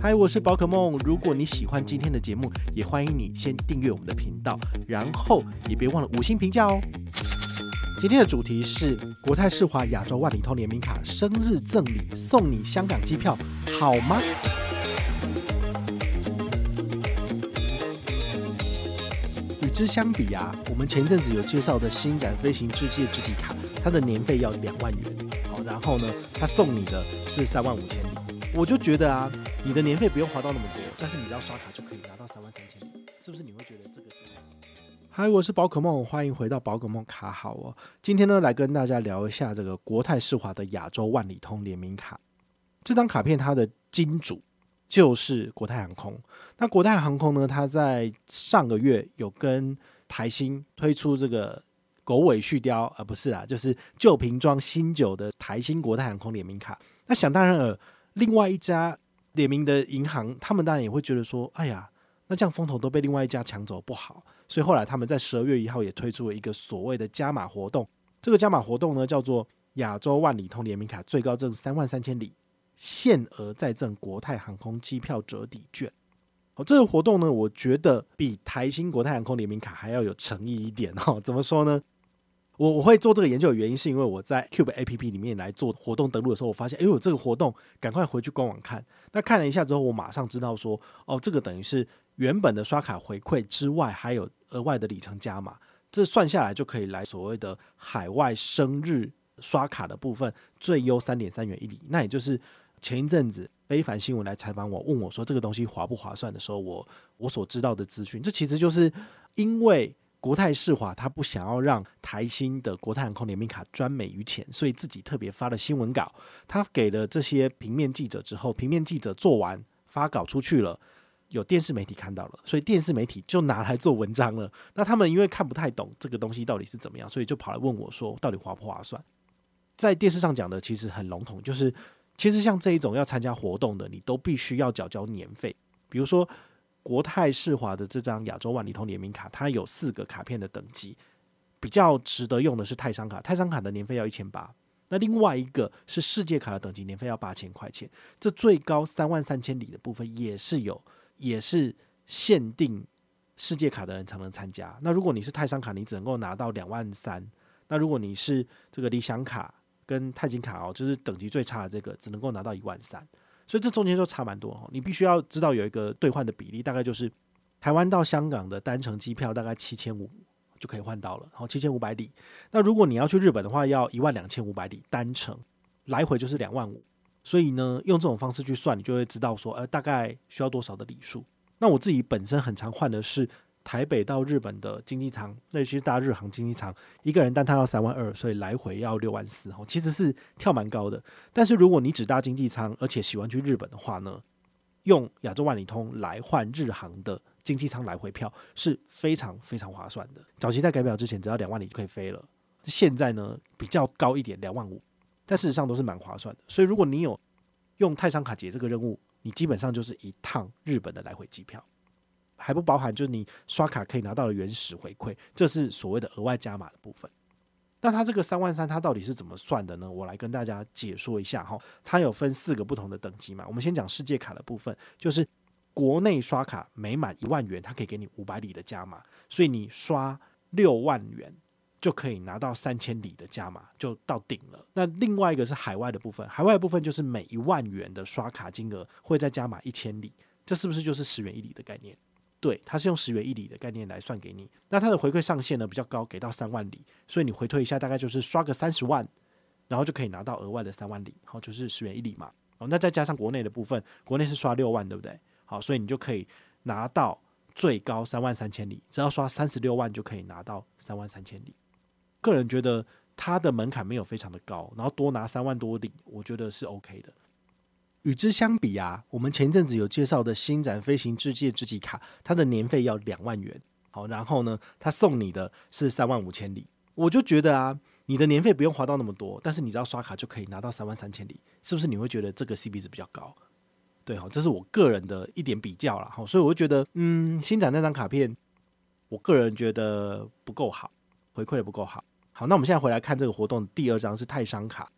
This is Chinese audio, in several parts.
嗨，我是宝可梦。如果你喜欢今天的节目，也欢迎你先订阅我们的频道，然后也别忘了五星评价哦。今天的主题是国泰世华亚洲万里通联名卡生日赠礼，送你香港机票，好吗？与之相比啊，我们前阵子有介绍的星展飞行世界知己卡，它的年费要两万元，好，然后呢，它送你的是三万五千。我就觉得啊，你的年费不用花到那么多，但是你只要刷卡就可以拿到三万三千，是不是？你会觉得这个是？嗨，我是宝可梦，欢迎回到宝可梦卡好哦。今天呢，来跟大家聊一下这个国泰世华的亚洲万里通联名卡。这张卡片它的金主就是国泰航空。那国泰航空呢，它在上个月有跟台新推出这个狗尾续貂，而、呃、不是啊，就是旧瓶装新酒的台新国泰航空联名卡。那想当然了。另外一家联名的银行，他们当然也会觉得说：“哎呀，那这样风头都被另外一家抢走不好。”所以后来他们在十二月一号也推出了一个所谓的加码活动。这个加码活动呢，叫做亚洲万里通联名卡，最高赠三万三千里，限额再赠国泰航空机票折抵券。好，这个活动呢，我觉得比台新国泰航空联名卡还要有诚意一点哦。怎么说呢？我我会做这个研究的原因，是因为我在 Cube APP 里面来做活动登录的时候，我发现，哎呦，这个活动，赶快回去官网看。那看了一下之后，我马上知道说，哦，这个等于是原本的刷卡回馈之外，还有额外的里程加码，这算下来就可以来所谓的海外生日刷卡的部分，最优三点三元一里。那也就是前一阵子非凡新闻来采访我，问我说这个东西划不划算的时候，我我所知道的资讯，这其实就是因为。国泰世华他不想要让台新的国泰航空联名卡专美于前，所以自己特别发了新闻稿。他给了这些平面记者之后，平面记者做完发稿出去了，有电视媒体看到了，所以电视媒体就拿来做文章了。那他们因为看不太懂这个东西到底是怎么样，所以就跑来问我说，到底划不划算？在电视上讲的其实很笼统，就是其实像这一种要参加活动的，你都必须要缴交年费，比如说。国泰世华的这张亚洲万里通联名卡，它有四个卡片的等级，比较值得用的是泰商卡，泰商卡的年费要一千八。那另外一个是世界卡的等级，年费要八千块钱。这最高三万三千里的部分也是有，也是限定世界卡的人才能参加。那如果你是泰商卡，你只能够拿到两万三。那如果你是这个理想卡跟钛金卡哦，就是等级最差的这个，只能够拿到一万三。所以这中间就差蛮多哈，你必须要知道有一个兑换的比例，大概就是台湾到香港的单程机票大概七千五就可以换到了，然后，七千五百里。那如果你要去日本的话，要一万两千五百里单程，来回就是两万五。所以呢，用这种方式去算，你就会知道说，呃，大概需要多少的里数。那我自己本身很常换的是。台北到日本的经济舱，那其实搭日航经济舱，一个人单趟要三万二，所以来回要六万四，哦，其实是跳蛮高的。但是如果你只搭经济舱，而且喜欢去日本的话呢，用亚洲万里通来换日航的经济舱来回票是非常非常划算的。早期在改表之前，只要两万里就可以飞了，现在呢比较高一点，两万五，但事实上都是蛮划算的。所以如果你有用泰商卡解这个任务，你基本上就是一趟日本的来回机票。还不包含，就是你刷卡可以拿到的原始回馈，这是所谓的额外加码的部分。那它这个三万三，它到底是怎么算的呢？我来跟大家解说一下哈。它有分四个不同的等级嘛。我们先讲世界卡的部分，就是国内刷卡每满一万元，它可以给你五百里的加码，所以你刷六万元就可以拿到三千里的加码，就到顶了。那另外一个是海外的部分，海外部分就是每一万元的刷卡金额会再加码一千里，这是不是就是十元一里的概念？对，它是用十元一里的概念来算给你，那它的回馈上限呢比较高，给到三万里，所以你回推一下，大概就是刷个三十万，然后就可以拿到额外的三万里，好，就是十元一里嘛。哦，那再加上国内的部分，国内是刷六万，对不对？好，所以你就可以拿到最高三万三千里，只要刷三十六万就可以拿到三万三千里。个人觉得它的门槛没有非常的高，然后多拿三万多里，我觉得是 OK 的。与之相比啊，我们前阵子有介绍的星展飞行世界之极卡，它的年费要两万元，好，然后呢，它送你的是三万五千里。我就觉得啊，你的年费不用花到那么多，但是你只要刷卡就可以拿到三万三千里，是不是？你会觉得这个 CP 值比较高？对，哈，这是我个人的一点比较啦。好，所以我就觉得，嗯，星展那张卡片，我个人觉得不够好，回馈的不够好。好，那我们现在回来看这个活动，第二张是泰商卡。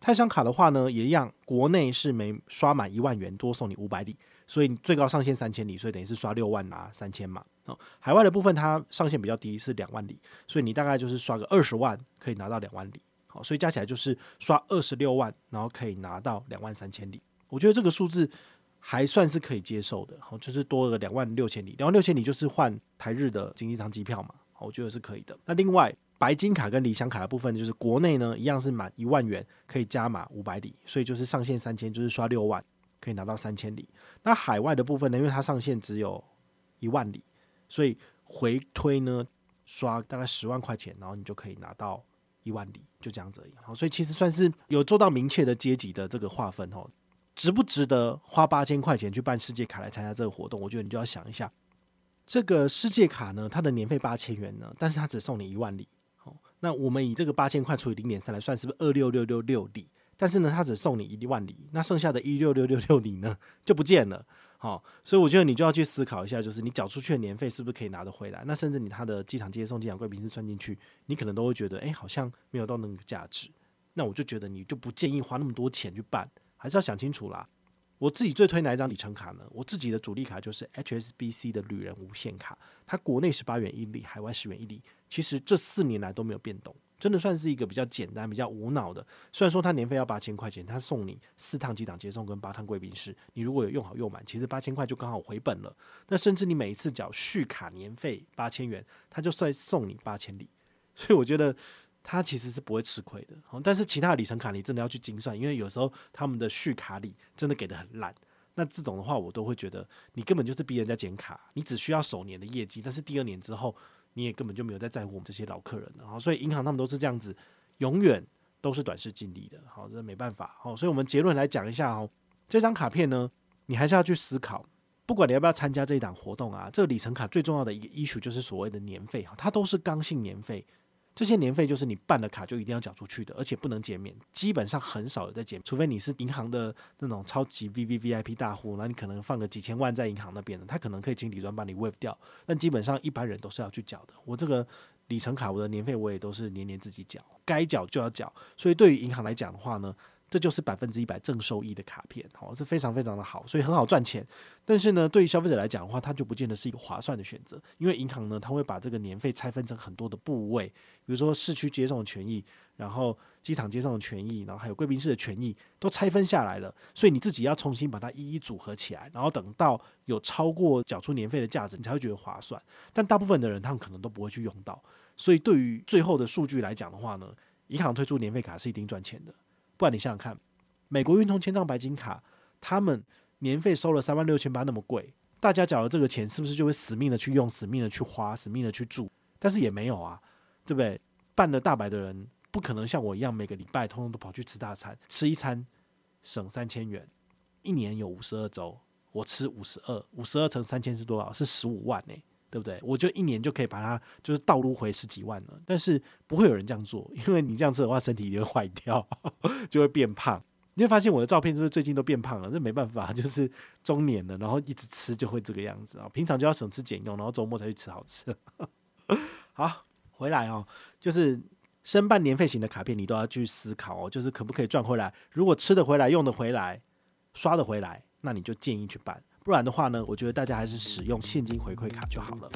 泰山卡的话呢，也一样，国内是每刷满一万元多送你五百里，所以你最高上限三千里，所以等于是刷六万拿三千嘛。哦，海外的部分它上限比较低，是两万里，所以你大概就是刷个二十万可以拿到两万里。好，所以加起来就是刷二十六万，然后可以拿到两万三千里。我觉得这个数字还算是可以接受的。好，就是多了两万六千里，两万六千里就是换台日的经济舱机票嘛。好，我觉得是可以的。那另外。白金卡跟理想卡的部分，就是国内呢一样是满一万元可以加码五百里，所以就是上限三千，就是刷六万可以拿到三千里。那海外的部分呢，因为它上限只有一万里，所以回推呢刷大概十万块钱，然后你就可以拿到一万里，就这样子而已。好，所以其实算是有做到明确的阶级的这个划分哦。值不值得花八千块钱去办世界卡来参加这个活动？我觉得你就要想一下，这个世界卡呢，它的年费八千元呢，但是它只送你一万里。那我们以这个八千块除以零点三来算，是不是二六六六六里？但是呢，他只送你一万里，那剩下的一六六六六里呢就不见了。好，所以我觉得你就要去思考一下，就是你缴出去的年费是不是可以拿得回来？那甚至你他的机场接送、机场贵宾室算进去，你可能都会觉得，哎，好像没有到那个价值。那我就觉得你就不建议花那么多钱去办，还是要想清楚啦。我自己最推哪一张里程卡呢？我自己的主力卡就是 HSBC 的旅人无限卡，它国内十八元一里，海外十元一里。其实这四年来都没有变动，真的算是一个比较简单、比较无脑的。虽然说它年费要八千块钱，它送你四趟机场接送跟八趟贵宾室，你如果有用好用满，其实八千块就刚好回本了。那甚至你每一次缴续卡年费八千元，它就算送你八千里，所以我觉得它其实是不会吃亏的。但是其他的里程卡你真的要去精算，因为有时候他们的续卡里真的给的很烂。那这种的话，我都会觉得你根本就是逼人家减卡，你只需要首年的业绩，但是第二年之后。你也根本就没有在在乎我们这些老客人了，所以银行他们都是这样子，永远都是短视尽力的，好，这没办法，好，所以我们结论来讲一下哦，这张卡片呢，你还是要去思考，不管你要不要参加这一档活动啊，这个里程卡最重要的一个因素就是所谓的年费哈，它都是刚性年费。这些年费就是你办了卡就一定要缴出去的，而且不能减免，基本上很少有在减，除非你是银行的那种超级 VVVIP 大户，那你可能放个几千万在银行那边的，他可能可以请理专帮你 waive 掉，但基本上一般人都是要去缴的。我这个里程卡，我的年费我也都是年年自己缴，该缴就要缴，所以对于银行来讲的话呢。这就是百分之一百正收益的卡片，好，这非常非常的好，所以很好赚钱。但是呢，对于消费者来讲的话，它就不见得是一个划算的选择，因为银行呢，它会把这个年费拆分成很多的部位，比如说市区接送的权益，然后机场接送的权益，然后还有贵宾室的权益，都拆分下来了。所以你自己要重新把它一一组合起来，然后等到有超过缴出年费的价值，你才会觉得划算。但大部分的人，他们可能都不会去用到。所以对于最后的数据来讲的话呢，银行推出年费卡是一定赚钱的。不然你想想看，美国运通千账白金卡，他们年费收了三万六千八那么贵，大家缴了这个钱，是不是就会死命的去用，死命的去花，死命的去住？但是也没有啊，对不对？办了大白的人，不可能像我一样每个礼拜通通都跑去吃大餐，吃一餐省三千元，一年有五十二周，我吃五十二，五十二乘三千是多少？是十五万呢、对不对？我就一年就可以把它就是倒撸回十几万了，但是不会有人这样做，因为你这样吃的话，身体就会坏掉，就会变胖。你会发现我的照片是不是最近都变胖了？这没办法，就是中年了，然后一直吃就会这个样子啊。平常就要省吃俭用，然后周末才去吃好吃。好，回来哦，就是申办年费型的卡片，你都要去思考哦，就是可不可以赚回来？如果吃得回来、用得回来、刷得回来，那你就建议去办。不然的话呢，我觉得大家还是使用现金回馈卡就好了。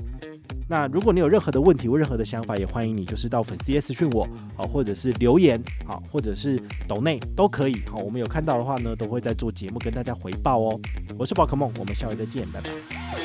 那如果你有任何的问题或任何的想法，也欢迎你就是到粉丝页私讯我，好，或者是留言，好，或者是抖内都可以。好，我们有看到的话呢，都会在做节目跟大家回报哦。我是宝可梦，我们下回再见，拜拜。